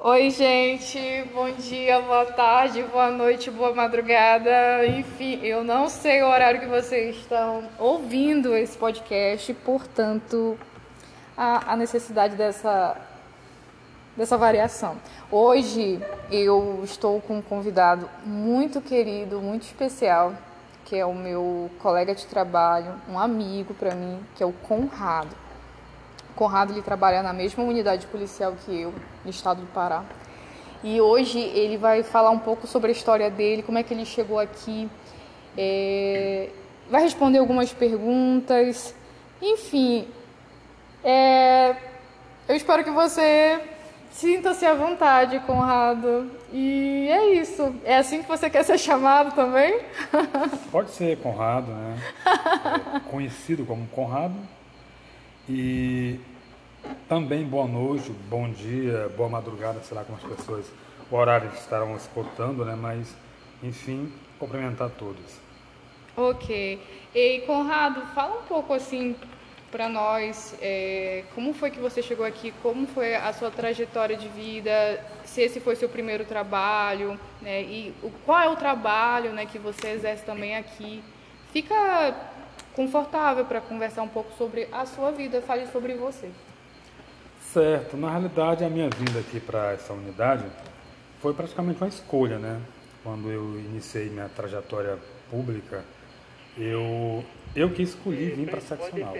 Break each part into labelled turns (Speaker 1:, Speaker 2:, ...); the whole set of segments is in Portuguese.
Speaker 1: Oi, gente, bom dia, boa tarde, boa noite, boa madrugada. Enfim, eu não sei o horário que vocês estão ouvindo esse podcast, portanto, a, a necessidade dessa, dessa variação. Hoje eu estou com um convidado muito querido, muito especial, que é o meu colega de trabalho, um amigo para mim, que é o Conrado. Conrado ele trabalha na mesma unidade policial que eu, no estado do Pará. E hoje ele vai falar um pouco sobre a história dele, como é que ele chegou aqui, é... vai responder algumas perguntas, enfim. É... Eu espero que você sinta-se à vontade, Conrado. E é isso. É assim que você quer ser chamado também?
Speaker 2: Pode ser Conrado, né? É conhecido como Conrado. E também boa noite, bom dia, boa madrugada, sei lá como as pessoas, o horário estarão escutando, né? Mas, enfim, cumprimentar todos.
Speaker 1: Ok. E Conrado, fala um pouco assim para nós, é, como foi que você chegou aqui, como foi a sua trajetória de vida, se esse foi seu primeiro trabalho, né? E o, qual é o trabalho, né, que você exerce também aqui? Fica confortável para conversar um pouco sobre a sua vida, fale sobre você.
Speaker 2: Certo, na realidade a minha vinda aqui para essa unidade foi praticamente uma escolha, né? Quando eu iniciei minha trajetória pública, eu eu que escolhi vir para a seccional.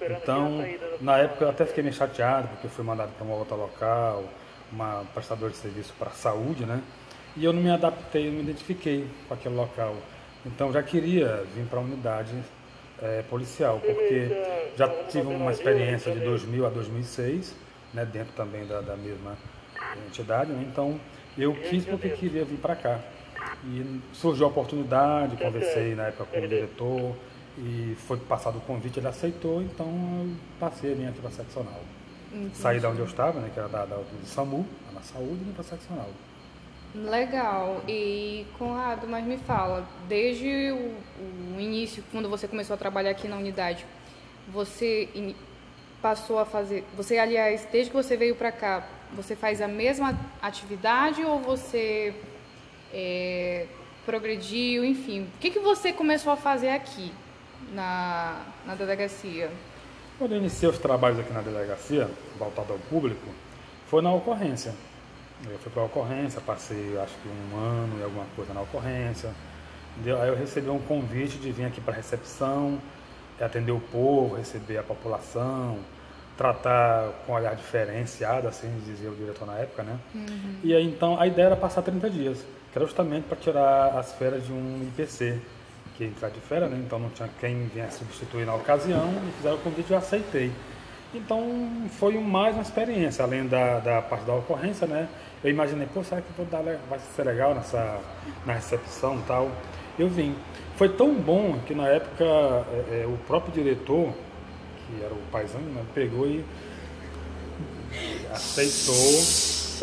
Speaker 2: Então, na época eu até fiquei meio chateado porque eu fui mandado para uma outra local, uma prestadora de serviço para a saúde, né? E eu não me adaptei, não me identifiquei com aquele local. Então já queria vir para a unidade é, policial, porque já tive uma experiência de 2000 a 2006, né, dentro também da, da mesma entidade, né, então eu quis porque queria vir para cá. E surgiu a oportunidade, conversei na época com o diretor e foi passado o convite, ele aceitou, então eu passei a vir aqui para a seccional. Entendi. Saí da onde eu estava, né, que era da, da do SAMU, na saúde, e vim para a seccional.
Speaker 1: Legal. E Conrado, mas me fala, desde o, o, início, quando você começou a trabalhar aqui na unidade, você in, passou a fazer, você aliás, desde que você veio para cá, você faz a mesma atividade ou você é, progrediu, enfim, o que, que você começou a fazer aqui na, na delegacia?
Speaker 2: Quando eu iniciei os trabalhos aqui na delegacia, voltado ao público, foi na ocorrência. Eu fui para a ocorrência, passei acho que um ano e alguma coisa na ocorrência. Aí eu recebi um convite de vir aqui para a recepção, atender o povo, receber a população, tratar com um olhar diferenciado, assim dizia o diretor na época, né? Uhum. E aí então a ideia era passar 30 dias, que era justamente para tirar as férias de um IPC, que ia entrar de férias, né? Então não tinha quem viesse substituir na ocasião, e fizeram o convite e eu aceitei. Então foi mais uma experiência, além da, da parte da ocorrência, né? Eu imaginei, pô, será que vou dar, vai ser legal nessa, na recepção e tal? Eu vim. Foi tão bom que na época é, é, o próprio diretor, que era o paisano, né, pegou e aceitou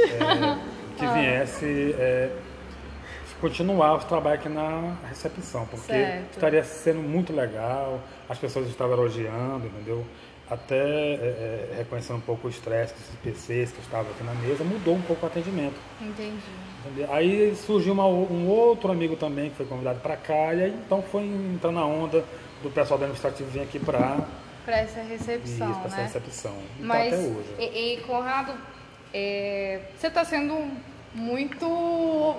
Speaker 2: é, que ah. viesse é, continuar os trabalhos aqui na recepção, porque certo. estaria sendo muito legal, as pessoas estavam elogiando, entendeu? até é, é, reconhecendo um pouco o estresse desses PCs que estavam aqui na mesa, mudou um pouco o atendimento.
Speaker 1: Entendi.
Speaker 2: Aí surgiu uma, um outro amigo também que foi convidado para cá, e aí então foi entrando na onda do pessoal do administrativo vir aqui para
Speaker 1: para essa recepção,
Speaker 2: Isso, para
Speaker 1: né?
Speaker 2: essa recepção.
Speaker 1: E Mas, tá até hoje. E, e Conrado, é, você está sendo muito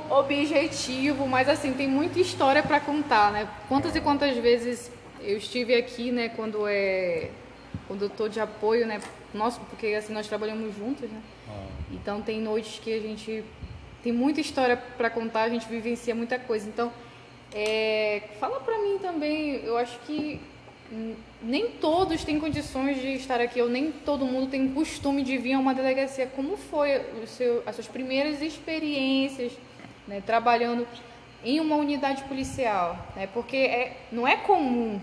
Speaker 1: objetivo, mas assim, tem muita história para contar, né? Quantas e quantas vezes eu estive aqui, né, quando é o doutor de apoio, né? Nosso, porque assim nós trabalhamos juntos, né? Ah. Então tem noites que a gente tem muita história para contar, a gente vivencia muita coisa. Então, é, fala para mim também, eu acho que nem todos têm condições de estar aqui, ou nem todo mundo tem costume de vir a uma delegacia. Como foi seu, as suas primeiras experiências né, trabalhando em uma unidade policial? Né? Porque é, não é comum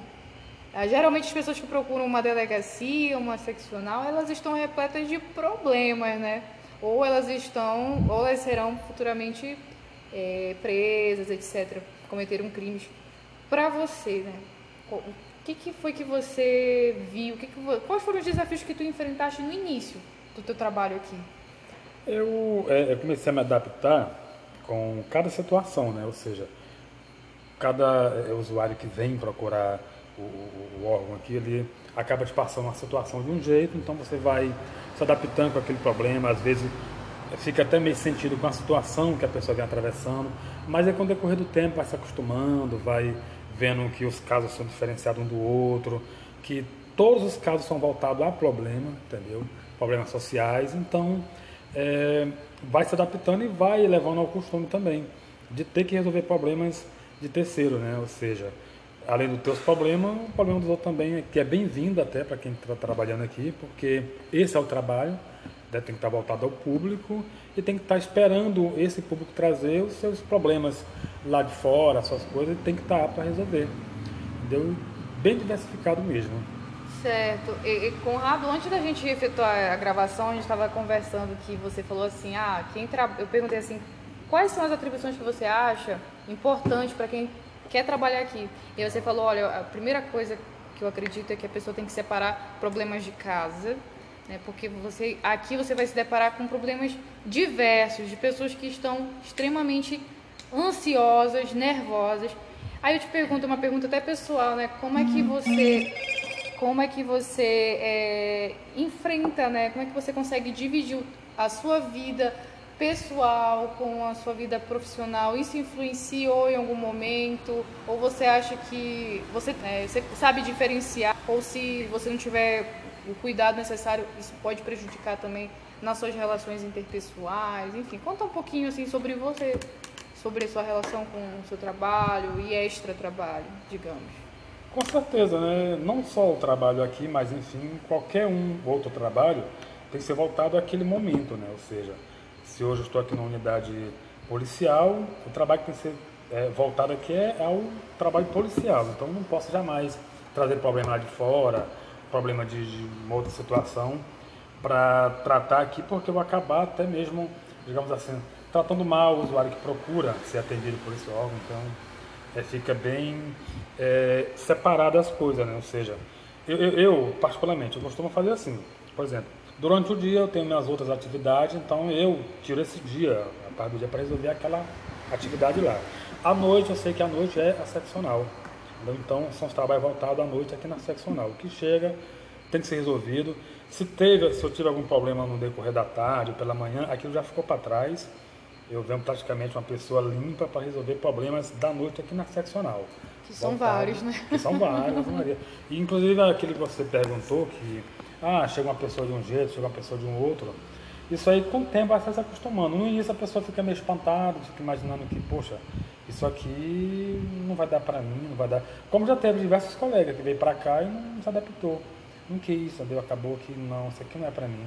Speaker 1: ah, geralmente as pessoas que procuram uma delegacia, uma seccional, elas estão repletas de problemas, né? Ou elas estão, ou elas serão futuramente é, presas, etc. Cometeram crimes. Para você, né? O que, que foi que você viu? Que que, quais foram os desafios que tu enfrentaste no início do teu trabalho aqui?
Speaker 2: Eu, é, eu comecei a me adaptar com cada situação, né? Ou seja, cada é, usuário que vem procurar o, o, órgão aqui, ele acaba te passando uma situação de um jeito, então você vai se adaptando com aquele problema, às vezes fica até meio sentido com a situação que a pessoa vem atravessando, mas é com o decorrer do tempo vai se acostumando, vai vendo que os casos são diferenciados um do outro, que todos os casos são voltados a problema, entendeu? Problemas sociais, então é, vai se adaptando e vai levando ao costume também de ter que resolver problemas de terceiro, né? Ou seja, além dos teus problemas, o problema dos outros também, que é bem-vindo até para quem está trabalhando aqui, porque esse é o trabalho, né? tem que estar tá voltado ao público e tem que estar tá esperando esse público trazer os seus problemas lá de fora, as suas coisas, e tem que estar tá para resolver. Entendeu? Bem diversificado mesmo.
Speaker 1: Certo. E, e, Conrado, antes da gente efetuar a gravação, a gente estava conversando que você falou assim, ah, quem tra... eu perguntei assim, quais são as atribuições que você acha importantes para quem quer trabalhar aqui? E você falou, olha, a primeira coisa que eu acredito é que a pessoa tem que separar problemas de casa, né? Porque você aqui você vai se deparar com problemas diversos de pessoas que estão extremamente ansiosas, nervosas. Aí eu te pergunto uma pergunta até pessoal, né? Como é que você como é que você é, enfrenta, né? Como é que você consegue dividir a sua vida pessoal com a sua vida profissional? Isso influenciou em algum momento? Ou você acha que você, é, você sabe diferenciar? Ou se você não tiver o cuidado necessário, isso pode prejudicar também nas suas relações interpessoais? Enfim, conta um pouquinho assim sobre você, sobre a sua relação com o seu trabalho e extra trabalho, digamos.
Speaker 2: Com certeza, né? não só o trabalho aqui, mas enfim, qualquer um outro trabalho tem que ser voltado àquele momento, né? Ou seja, se hoje eu estou aqui na unidade policial, o trabalho que tem que ser é, voltado aqui é ao trabalho policial. Então não posso jamais trazer problema lá de fora, problema de, de uma outra situação para tratar aqui, porque eu vou acabar até mesmo, digamos assim, tratando mal o usuário que procura ser atendido por esse órgão. Então é, fica bem é, separado as coisas, né? Ou seja, eu, eu, eu, particularmente, eu costumo fazer assim, por exemplo, durante o dia eu tenho minhas outras atividades, então eu tiro esse dia, a parte do dia, para resolver aquela atividade lá. À noite, eu sei que a noite é a seccional, então são os trabalhos voltados à noite aqui na seccional. O que chega tem que ser resolvido. Se teve, se eu tive algum problema no decorrer da tarde, pela manhã, aquilo já ficou para trás eu venho praticamente uma pessoa limpa para resolver problemas da noite aqui na seccional.
Speaker 1: Que são Voltado, vários, né?
Speaker 2: Que são vários, Maria. E inclusive aquele que você perguntou que ah, chega uma pessoa de um jeito, chega uma pessoa de um outro. Isso aí com o tempo vai se acostumando. No início a pessoa fica meio espantada, fica imaginando que, poxa, isso aqui não vai dar para mim, não vai dar. Como já teve diversos colegas que veio para cá e não se adaptou. Não quis, entendeu? Acabou que não, isso aqui não é para mim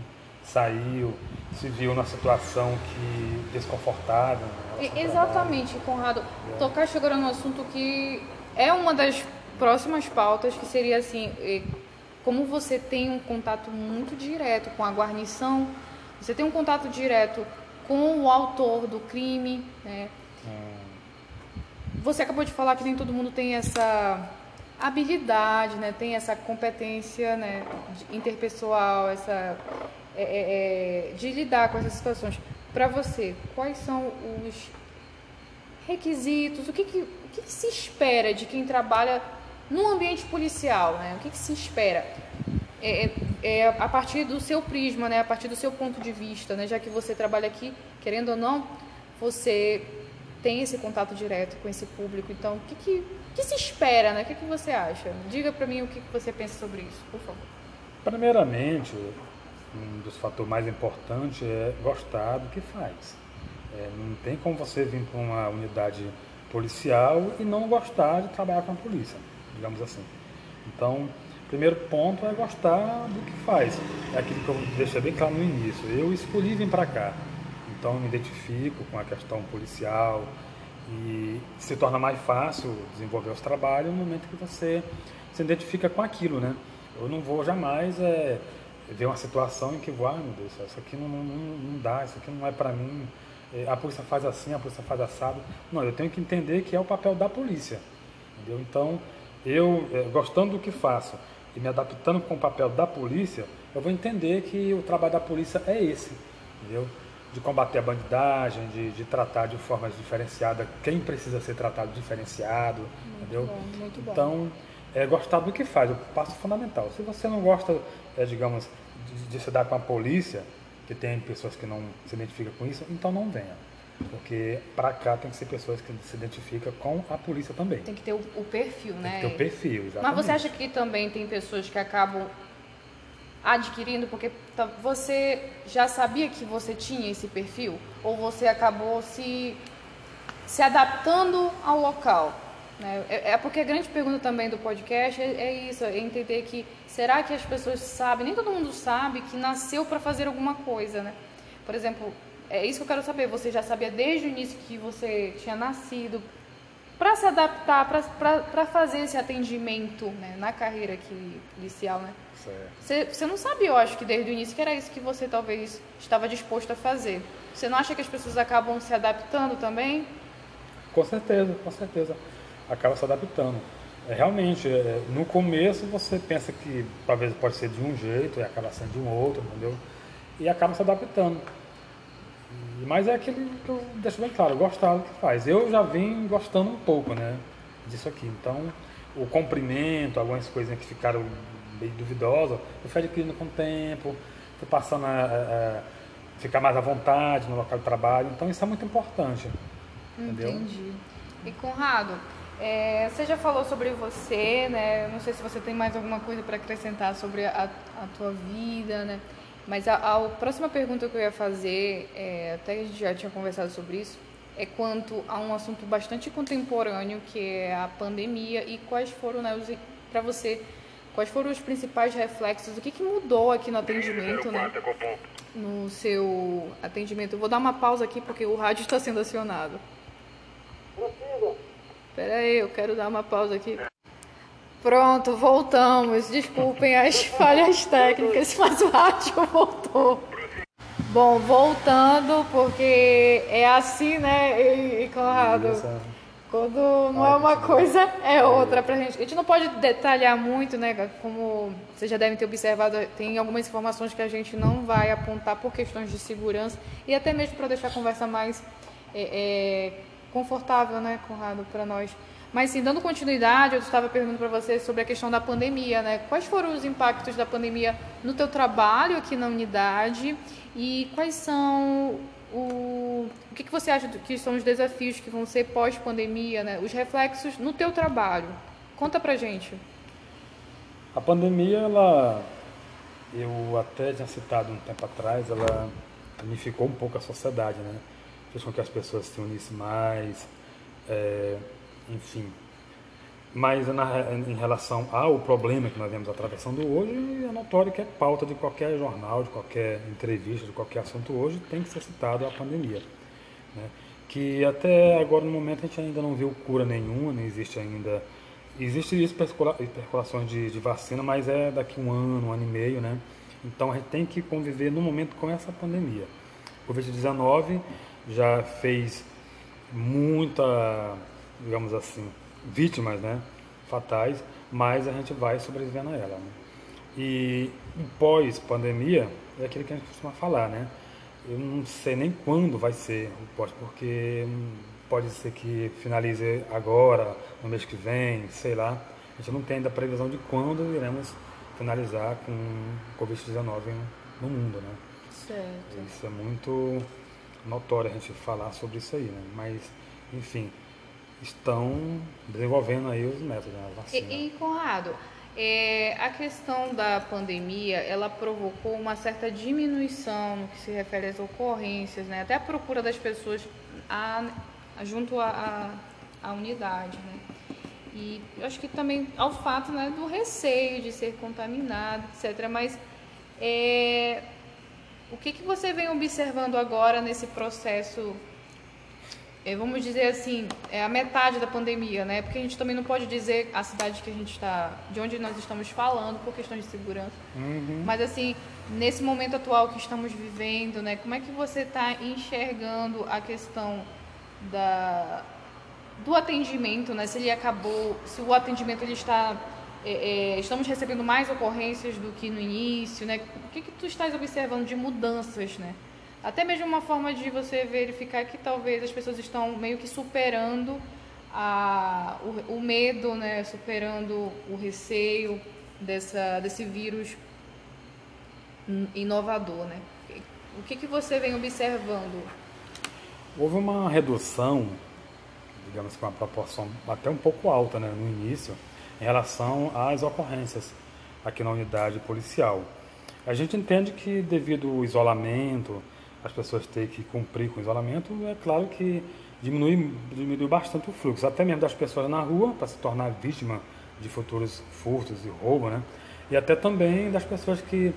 Speaker 2: saiu, se viu numa situação que desconfortável.
Speaker 1: Exatamente, Conrado. É. Tocaste agora no assunto que é uma das próximas pautas, que seria assim, como você tem um contato muito direto com a guarnição, você tem um contato direto com o autor do crime, né? Hum. Você acabou de falar que nem todo mundo tem essa habilidade, né? Tem essa competência, né? interpessoal, essa é, é, é, de lidar com essas situações. Para você, quais são os requisitos? O que, que, o que, que, se espera de quem trabalha no ambiente policial? Né? O que, que se espera? É, é, é, a partir do seu prisma, né? a partir do seu ponto de vista, né? já que você trabalha aqui, querendo ou não, você tem esse contato direto com esse público. Então, o que, que, que se espera? Né? O que, que você acha? Diga para mim o que, que você pensa sobre isso, por favor.
Speaker 2: Primeiramente, um dos fatores mais importantes é gostar do que faz. É, não tem como você vir para uma unidade policial e não gostar de trabalhar com a polícia, digamos assim. Então, primeiro ponto é gostar do que faz. É aquilo que eu deixei bem claro no início. Eu escolhi vir para cá, então eu me identifico com a questão policial e se torna mais fácil desenvolver os trabalhos no momento que você se identifica com aquilo, né? Eu não vou jamais é, ver uma situação em que, ah, meu Deus, isso aqui não, não, não dá, isso aqui não é para mim, é, a polícia faz assim, a polícia faz assado. Não, eu tenho que entender que é o papel da polícia, entendeu? Então, eu, é, gostando do que faço e me adaptando com o papel da polícia, eu vou entender que o trabalho da polícia é esse, entendeu? de combater a bandidagem, de, de tratar de formas diferenciadas quem precisa ser tratado diferenciado,
Speaker 1: muito
Speaker 2: entendeu?
Speaker 1: Bom, muito bom.
Speaker 2: Então, é gostar do que faz, o passo fundamental. Se você não gosta, é, digamos, de, de se dar com a polícia, que tem pessoas que não se identificam com isso, então não venha. Porque para cá tem que ser pessoas que se identificam com a polícia também.
Speaker 1: Tem que ter o, o perfil,
Speaker 2: tem
Speaker 1: né?
Speaker 2: Tem que ter o perfil, exatamente.
Speaker 1: Mas você acha que também tem pessoas que acabam adquirindo porque tá, você já sabia que você tinha esse perfil ou você acabou se se adaptando ao local? É, é, porque a grande pergunta também do podcast é, é, isso é entender que será que as pessoas sabem nem todo mundo sabe que nasceu para fazer alguma coisa né por exemplo é isso que eu quero saber você já sabia desde o início que você tinha nascido para se adaptar para fazer esse atendimento né? na carreira aqui policial né você, você não sabia, eu acho que desde o início que era isso que você talvez estava disposto a fazer. Você não acha que as pessoas acabam se adaptando também?
Speaker 2: Com certeza, com certeza. Acaba se adaptando. É, realmente, é, no começo você pensa que talvez pode ser de um jeito e acaba sendo de um outro, entendeu? E acaba se adaptando. Mas é aquilo que eu deixo bem claro, gostar do que faz. Eu já vim gostando um pouco, né, disso aqui. Então, o comprimento, algumas coisinhas que ficaram bem duvidosa, eu fui adquirindo com o tempo, fui passando a, a, a, ficar mais à vontade no local de trabalho, então isso é muito importante. Entendeu?
Speaker 1: Entendi. E Conrado, é, você já falou sobre você, né? Não sei se você tem mais alguma coisa para acrescentar sobre a, a tua vida, né? Mas a, a, próxima pergunta que eu ia fazer, é, até a gente já tinha conversado sobre isso, é quanto a um assunto bastante contemporâneo, que é a pandemia e quais foram, né, para você, Quais foram os principais reflexos? O que, que mudou aqui no atendimento, né? No seu atendimento. Eu vou dar uma pausa aqui porque o rádio está sendo acionado. Espera aí, eu quero dar uma pausa aqui. Pronto, voltamos. Desculpem as falhas técnicas, mas o rádio voltou. Bom, voltando, porque é assim, né, e, e Conrado? Quando não é uma coisa, é outra pra gente. A gente não pode detalhar muito, né? Como vocês já devem ter observado, tem algumas informações que a gente não vai apontar por questões de segurança e até mesmo para deixar a conversa mais é, é, confortável, né, Conrado, para nós. Mas sim, dando continuidade, eu estava perguntando para você sobre a questão da pandemia, né? Quais foram os impactos da pandemia no teu trabalho aqui na unidade e quais são o, o que, que você acha que são os desafios que vão ser pós-pandemia, né? os reflexos no teu trabalho? Conta pra gente.
Speaker 2: A pandemia, ela, eu até tinha citado um tempo atrás, ela unificou um pouco a sociedade, né? Fez com que as pessoas se unissem mais, é, enfim, mas na, em relação ao problema que nós vemos atravessando hoje, é notório que é pauta de qualquer jornal, de qualquer entrevista, de qualquer assunto hoje, tem que ser citado a pandemia. Né? Que até agora no momento a gente ainda não viu cura nenhuma, não existe ainda. Existe especulações de, de vacina, mas é daqui um ano, um ano e meio, né? Então a gente tem que conviver no momento com essa pandemia. O Covid-19 já fez muita, digamos assim, vítimas né, fatais, mas a gente vai sobrevivendo a ela. Né? E pós-pandemia, é aquilo que a gente costuma falar, né? Eu não sei nem quando vai ser o pós, porque pode ser que finalize agora, no mês que vem, sei lá. A gente não tem ainda previsão de quando iremos finalizar com o Covid-19 no mundo, né?
Speaker 1: Certo.
Speaker 2: Isso é muito notório a gente falar sobre isso aí, né? Mas, enfim, estão desenvolvendo aí os métodos, né,
Speaker 1: vacina. E, e Conrado, é, a questão da pandemia, ela provocou uma certa diminuição no que se refere às ocorrências, né? Até a procura das pessoas a, a, junto à unidade, né? E eu acho que também ao fato né, do receio de ser contaminado, etc. Mas é, o que, que você vem observando agora nesse processo é, vamos dizer assim, é a metade da pandemia, né? Porque a gente também não pode dizer a cidade que a gente está, de onde nós estamos falando, por questão de segurança.
Speaker 2: Uhum.
Speaker 1: Mas assim, nesse momento atual que estamos vivendo, né? Como é que você está enxergando a questão da do atendimento, né? Se ele acabou, se o atendimento ele está é, é, estamos recebendo mais ocorrências do que no início, né? O que, que tu estás observando de mudanças, né? Até mesmo uma forma de você verificar que talvez as pessoas estão meio que superando a, o, o medo, né? superando o receio dessa, desse vírus inovador. Né? O que, que você vem observando?
Speaker 2: Houve uma redução, digamos com uma proporção até um pouco alta né, no início, em relação às ocorrências aqui na unidade policial. A gente entende que devido ao isolamento, as pessoas terem que cumprir com o isolamento, é claro que diminui, diminui bastante o fluxo, até mesmo das pessoas na rua, para se tornar vítima de futuros furtos e roubo, né? E até também das pessoas que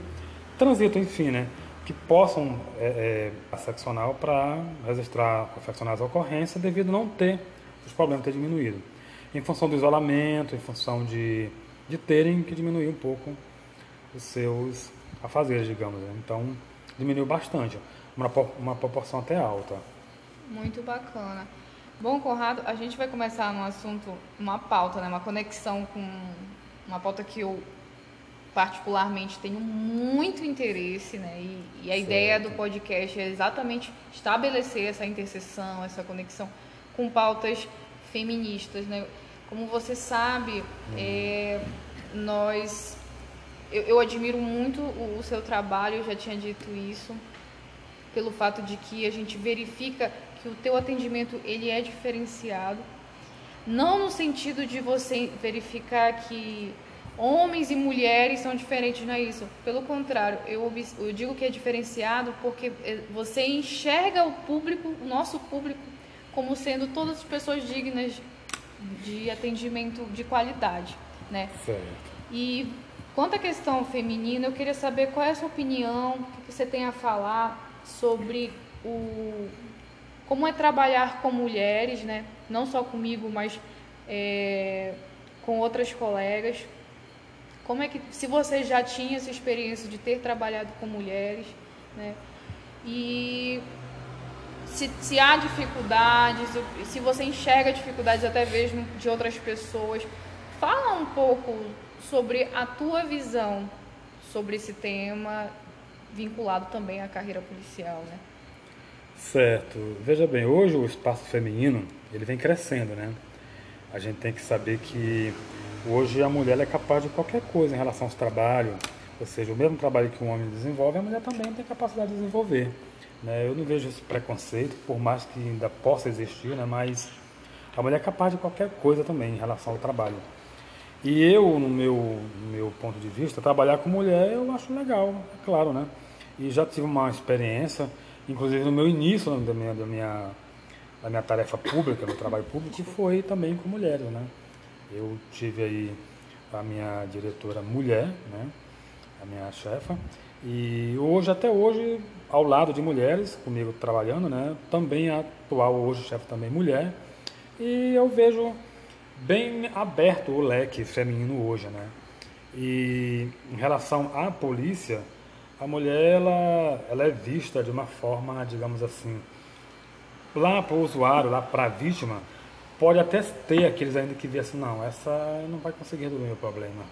Speaker 2: transitam, enfim, né? Que possam é, é, seccional para registrar, confeccionar as ocorrências devido a não ter os problemas ter diminuído. Em função do isolamento, em função de, de terem que diminuir um pouco os seus afazeres, digamos. Né? Então, diminuiu bastante uma, uma proporção até alta.
Speaker 1: Muito bacana. Bom, Conrado, a gente vai começar no assunto, uma pauta, né? uma conexão com uma pauta que eu particularmente tenho muito interesse, né? E, e a certo. ideia do podcast é exatamente estabelecer essa interseção, essa conexão com pautas feministas, né? Como você sabe, é, nós eu, eu, admiro muito o, o seu trabalho, eu já tinha dito isso pelo fato de que a gente verifica que o teu atendimento ele é diferenciado, não no sentido de você verificar que homens e mulheres são diferentes, não é isso. Pelo contrário, eu, eu digo que é diferenciado porque é, você enxerga o público, o nosso público, como sendo todas as pessoas dignas de atendimento de qualidade, né?
Speaker 2: Certo.
Speaker 1: E quanto à questão feminina, eu queria saber qual é a sua opinião, o que você tem a falar sobre o como é trabalhar com mulheres, né? Não só comigo, mas é, com outras colegas. Como é que, se você já tinha essa experiência de ter trabalhado com mulheres, né? E se, se há dificuldades, se você enxerga dificuldades até mesmo de outras pessoas, fala um pouco sobre a tua visão sobre esse tema vinculado também à carreira policial, né?
Speaker 2: Certo. Veja bem, hoje o espaço feminino ele vem crescendo, né? A gente tem que saber que hoje a mulher é capaz de qualquer coisa em relação ao trabalho, ou seja, o mesmo trabalho que um homem desenvolve, a mulher também tem capacidade de desenvolver. Né? Eu não vejo esse preconceito, por mais que ainda possa existir, né? mas a mulher é capaz de qualquer coisa também em relação ao trabalho. E eu, no meu, no meu ponto de vista, trabalhar com mulher eu acho legal, é claro, né? E já tive uma experiência, inclusive no meu início da minha, da minha, da minha tarefa pública, no trabalho público, foi também com mulheres, né? Eu tive aí a minha diretora mulher, né? A minha chefa. E hoje, até hoje, ao lado de mulheres, comigo trabalhando, né? Também atual hoje chefe também mulher. E eu vejo bem aberto o leque feminino hoje, né? E em relação à polícia, a mulher ela, ela é vista de uma forma, digamos assim, lá para o usuário, lá para a vítima, pode até ter aqueles ainda que vê assim, não, essa não vai conseguir resolver o meu problema,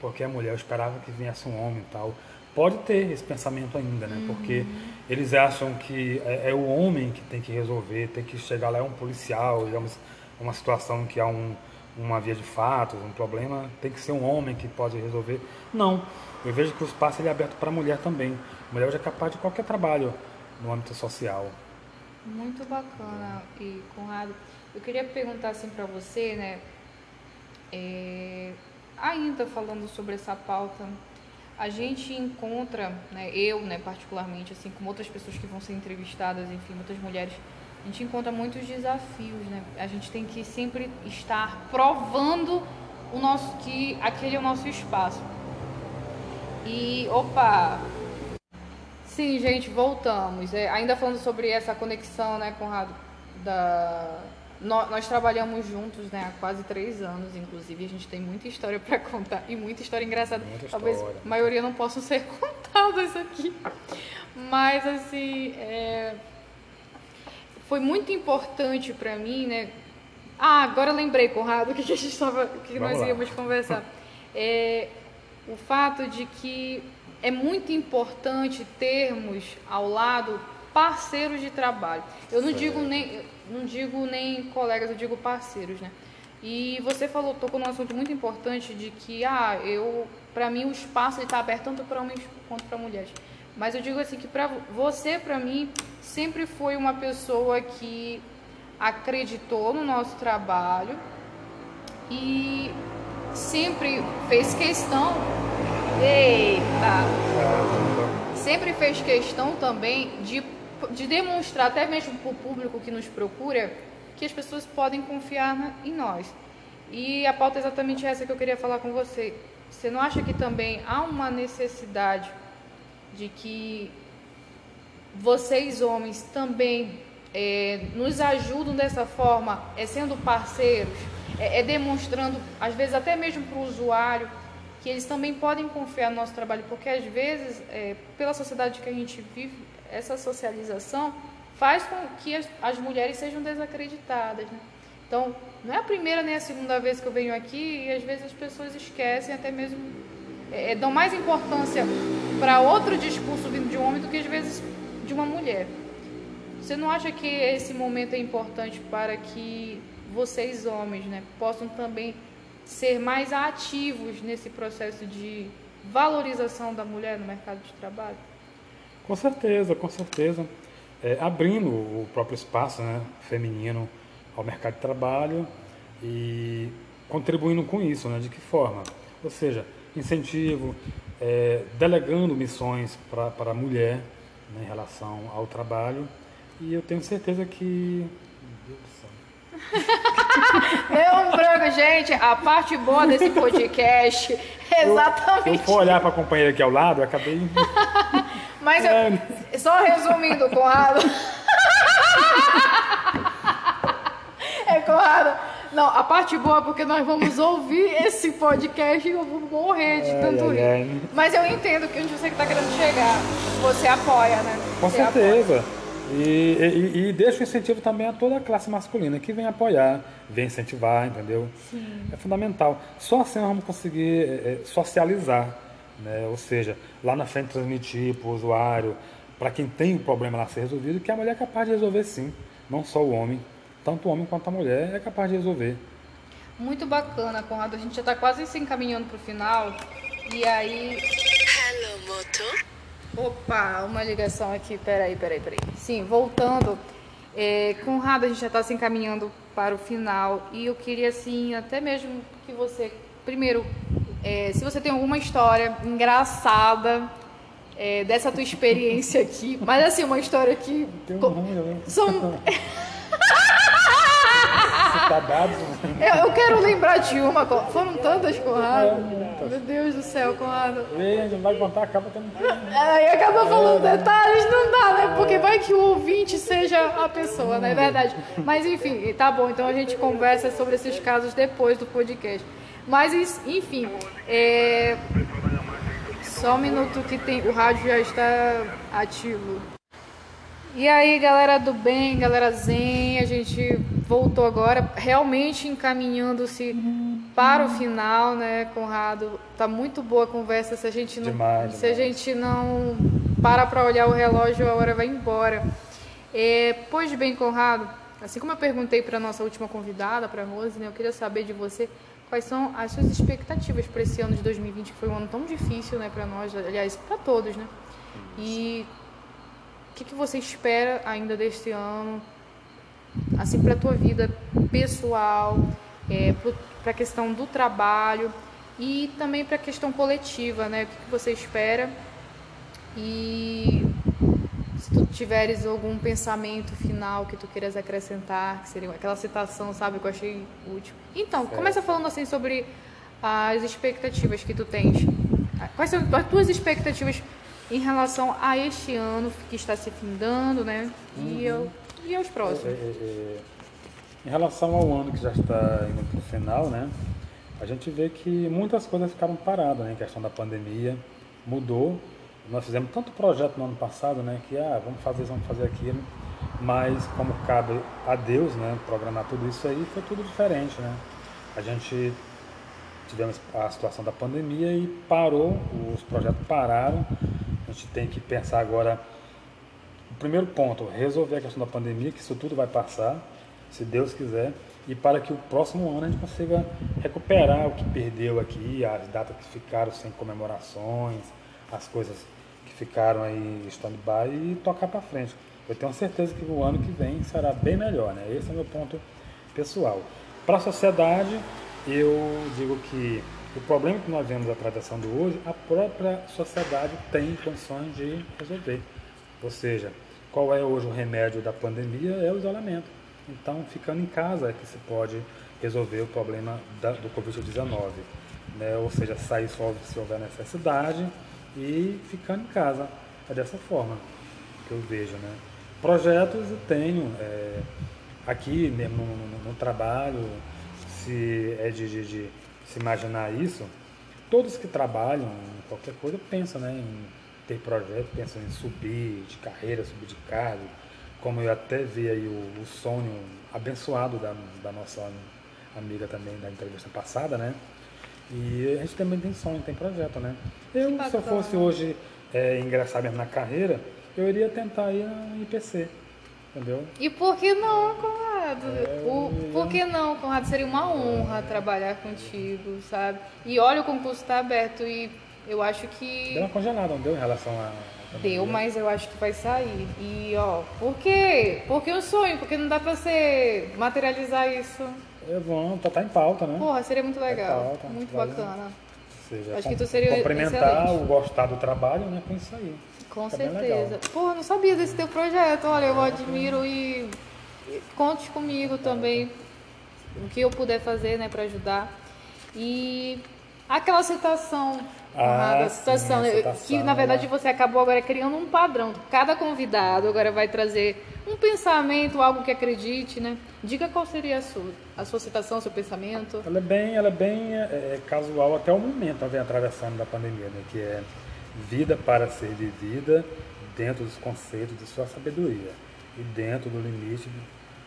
Speaker 2: porque a mulher, eu esperava que viesse um homem e tal. Pode ter esse pensamento ainda, né? Uhum. Porque eles acham que é, é, o homem que tem que resolver, tem que chegar lá, é um policial, digamos, uma situação que há um, uma via de fato, um problema, tem que ser um homem que pode resolver. Não. Eu vejo que o espaço ele é aberto para a mulher também. A mulher hoje é capaz de qualquer trabalho no âmbito social.
Speaker 1: Muito bacana. E, Conrado, eu queria perguntar assim para você, né? É, ainda falando sobre essa pauta, a gente encontra, né, eu, né, particularmente, assim como outras pessoas que vão ser entrevistadas, enfim, muitas mulheres a gente encontra muitos desafios, né? A gente tem que sempre estar provando o nosso que aquele é o nosso espaço. E opa, sim, gente, voltamos. É, ainda falando sobre essa conexão, né, Conrado, da nós, nós, trabalhamos juntos, né, há quase três anos, inclusive a gente tem muita história para contar e muita história engraçada.
Speaker 2: Muita
Speaker 1: Talvez
Speaker 2: história.
Speaker 1: a maioria não possam ser contadas aqui, mas assim, é, foi muito importante para mim, né? Ah, agora lembrei, Conrado, o que, que a gente estava, o que nós lá. íamos conversar. É o fato de que é muito importante termos ao lado parceiros de trabalho. Eu não digo nem, não digo nem colegas, eu digo parceiros, né? E você falou, tocou num assunto muito importante de que, ah, eu, para mim o espaço está aberto tanto para homens quanto para mulheres. Mas eu digo assim que para você, para mim, sempre foi uma pessoa que acreditou no nosso trabalho e sempre fez questão. Eita! Sempre fez questão também de, de demonstrar, até mesmo para o público que nos procura, que as pessoas podem confiar em nós. E a pauta é exatamente essa que eu queria falar com você. Você não acha que também há uma necessidade de que vocês, homens, também é, nos ajudam dessa forma, é sendo parceiros, é, é demonstrando, às vezes até mesmo para o usuário, que eles também podem confiar no nosso trabalho, porque às vezes, é, pela sociedade que a gente vive, essa socialização faz com que as, as mulheres sejam desacreditadas. Né? Então, não é a primeira nem a segunda vez que eu venho aqui e às vezes as pessoas esquecem, até mesmo é, dão mais importância para outro discurso vindo de um homem do que às vezes de uma mulher. Você não acha que esse momento é importante para que vocês homens, né, possam também ser mais ativos nesse processo de valorização da mulher no mercado de trabalho?
Speaker 2: Com certeza, com certeza. É, abrindo o próprio espaço né, feminino ao mercado de trabalho e contribuindo com isso, né, de que forma? Ou seja, incentivo, é, delegando missões para a mulher né, em relação ao trabalho e eu tenho certeza que.
Speaker 1: Deu um branco, gente. A parte boa desse podcast é exatamente.
Speaker 2: Eu, eu for olhar para a companheira aqui ao lado, eu acabei.
Speaker 1: Mas eu, é. só resumindo, Conrado. é, Conrado. Não, a parte boa é porque nós vamos ouvir esse podcast e eu vou morrer de tanto rir. Mas eu entendo que onde você está querendo chegar, você apoia, né?
Speaker 2: Com
Speaker 1: você
Speaker 2: certeza. Apoia. E, e, e deixa o incentivo também a toda a classe masculina que vem apoiar, vem incentivar, entendeu? Sim. É fundamental. Só assim nós vamos conseguir é, é socializar, né? ou seja, lá na frente transmitir para o usuário, para quem tem o problema lá ser resolvido, que a mulher é capaz de resolver sim, não só o homem. Tanto o homem quanto a mulher é capaz de resolver.
Speaker 1: Muito bacana, Conrado. A gente já está quase se encaminhando para o final. E aí. Hello, Moto. Opa, uma ligação aqui, peraí, peraí, peraí. Sim, voltando. É, Conrado, a gente já está se encaminhando para o final e eu queria, assim, até mesmo que você, primeiro, é, se você tem alguma história engraçada é, dessa tua experiência aqui, mas assim, uma história que.
Speaker 2: Tem um nome, né?
Speaker 1: São.
Speaker 2: Citados.
Speaker 1: Eu, eu quero lembrar de uma. Foram tantas, Conrado. É, Meu Deus do céu, Conrado.
Speaker 2: E vai contar, acaba tendo.
Speaker 1: Aí acaba falando detalhes, não dá, né? Porque vai que o ouvinte seja a pessoa, não é verdade? Mas enfim, tá bom. Então a gente conversa sobre esses casos depois do podcast. Mas enfim, é... só um minuto que tem, o rádio já está ativo. E aí, galera do bem, galera zen, a gente voltou agora, realmente encaminhando-se para o final, né, Conrado? Tá muito boa a conversa, se a gente não,
Speaker 2: demais,
Speaker 1: se demais. a gente não para para olhar o relógio, a hora vai embora. É, pois bem, Conrado, assim como eu perguntei para nossa última convidada, para Rose, né, eu queria saber de você quais são as suas expectativas para esse ano de 2020, que foi um ano tão difícil, né, para nós, aliás, para todos, né? E o que, que você espera ainda deste ano, assim, para a tua vida pessoal, é, para a questão do trabalho e também para a questão coletiva, né? O que, que você espera e se tu tiveres algum pensamento final que tu queiras acrescentar, que seria aquela citação, sabe, que eu achei útil. Então, certo. começa falando assim sobre as expectativas que tu tens. Quais são as tuas expectativas em relação a este ano que está se findando, né? Uhum. E, eu, e aos próximos. É, é, é,
Speaker 2: em relação ao ano que já está indo para o final, né? A gente vê que muitas coisas ficaram paradas, né? Em questão da pandemia, mudou. Nós fizemos tanto projeto no ano passado, né? Que, ah, vamos fazer isso, vamos fazer aquilo. Mas como cabe a Deus, né? Programar tudo isso aí, foi tudo diferente, né? A gente tivemos a situação da pandemia e parou, os projetos pararam a gente tem que pensar agora primeiro ponto, resolver a questão da pandemia, que isso tudo vai passar, se Deus quiser, e para que o próximo ano a gente consiga recuperar o que perdeu aqui, as datas que ficaram sem comemorações, as coisas que ficaram aí stand-by e tocar para frente. Eu tenho certeza que o ano que vem será bem melhor, né? Esse é o meu ponto pessoal. Para a sociedade, eu digo que o problema que nós vemos atravessando hoje, a própria sociedade tem condições de resolver. Ou seja, qual é hoje o remédio da pandemia? É o isolamento. Então, ficando em casa é que se pode resolver o problema da, do Covid-19. Né? Ou seja, sair só se houver necessidade e ficando em casa. É dessa forma que eu vejo. Né? Projetos eu tenho é, aqui mesmo no, no, no, trabalho, se é de, de, de, se imaginar isso, todos que trabalham em qualquer coisa pensam né, em ter projeto, pensam em subir de carreira, subir de cargo, como eu até vi aí o, o sonho abençoado da, da nossa amiga também da entrevista passada, né? E a gente também tem sonho, tem projeto, né? Eu, se eu fosse hoje é, ingressar mesmo na carreira, eu iria tentar ir na IPC, entendeu?
Speaker 1: E por que não, Conrado? É, o, por que não, Conrado? Seria uma honra trabalhar contigo, sabe? E olha, o concurso está aberto e eu acho que...
Speaker 2: Deu uma congelada, não deu, em relação a...
Speaker 1: Deu, mas eu acho que vai sair. E, ó, por quê? Porque um sonho, porque não dá pra você materializar isso.
Speaker 2: É bom, tá, tá em pauta, né?
Speaker 1: Porra, seria muito legal. Pauta, muito bacana.
Speaker 2: Seja, acho que tu seria Complementar excelente. o gostar do trabalho, né, com isso aí.
Speaker 1: Com certeza. Porra, não sabia desse teu projeto. Olha, eu admiro e conte comigo também o que eu puder fazer, né, para ajudar. E aquela citação ah, situação, sim, situação, que na verdade você acabou agora criando um padrão. Cada convidado agora vai trazer um pensamento, algo que acredite, né? Diga qual seria a sua, a sua citação, o seu pensamento.
Speaker 2: Ela é bem, ela é bem é, é casual até o momento, vem atravessando da pandemia, né? Que é vida para ser vivida dentro dos conceitos de sua sabedoria e dentro do limite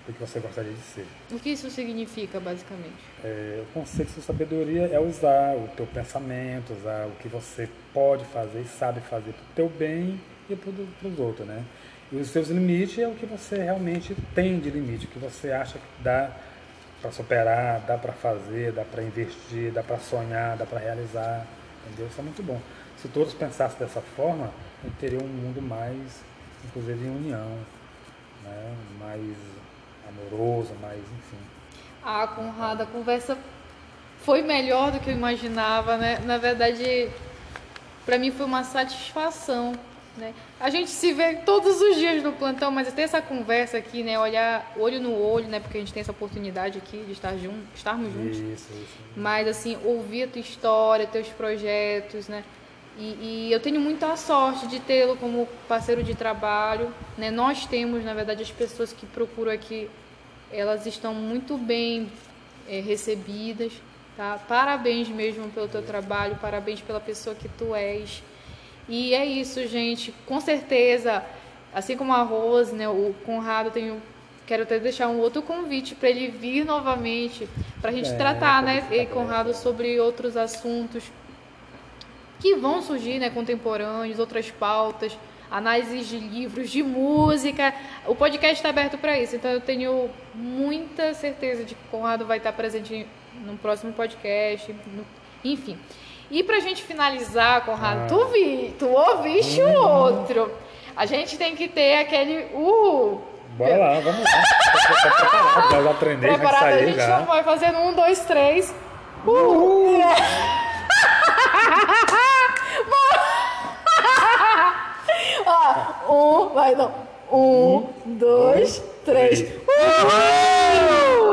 Speaker 2: do que você gostaria de ser.
Speaker 1: O que isso significa, basicamente?
Speaker 2: É, o conceito de sabedoria é usar o teu pensamento, usar o que você pode fazer e sabe fazer para o teu bem e para os outros, né? E os seus limites é o que você realmente tem de limite, o que você acha que dá para superar, dá para fazer, dá para investir, dá para sonhar, dá para realizar, entendeu? Isso é muito bom. Se todos pensassem dessa forma, a gente teria um mundo mais, inclusive em união, né? mais amoroso, mas enfim.
Speaker 1: Ah, Conrado, a conversa foi melhor do que eu imaginava, né? Na verdade, para mim foi uma satisfação, né? A gente se vê todos os dias no plantão, mas ter essa conversa aqui, né? Olhar olho no olho, né? Porque a gente tem essa oportunidade aqui de estar juntos, estarmos juntos. Isso, isso. Mas assim, ouvir a tua história, teus projetos, né? E, e, eu tenho muita sorte de tê-lo como parceiro de trabalho. Né? Nós temos, na verdade, as pessoas que procuram aqui, elas estão muito bem é, recebidas. Tá? Parabéns mesmo pelo teu trabalho, parabéns pela pessoa que tu és. E é isso, gente. Com certeza, assim como a Rose, né, o Conrado, tenho, quero até deixar um outro convite para ele vir novamente, para a gente é, tratar, né, e Conrado, sobre outros assuntos que vão surgir, né, contemporâneos, outras pautas, análises de livros, de música. O podcast está aberto para isso, então eu tenho muita certeza de que o Conrado vai estar presente no próximo podcast, no... enfim. E para a gente finalizar, Conrado, ah. tu, vi, tu ouviste o outro. A gente tem que ter aquele. Uh,
Speaker 2: Bora lá, vamos lá.
Speaker 1: Já, treinei, Preparado, já saí, a gente já. vai fazendo um, dois, três. Uh! uh. Ó, um, vai não. Um, dois, três. Uhul!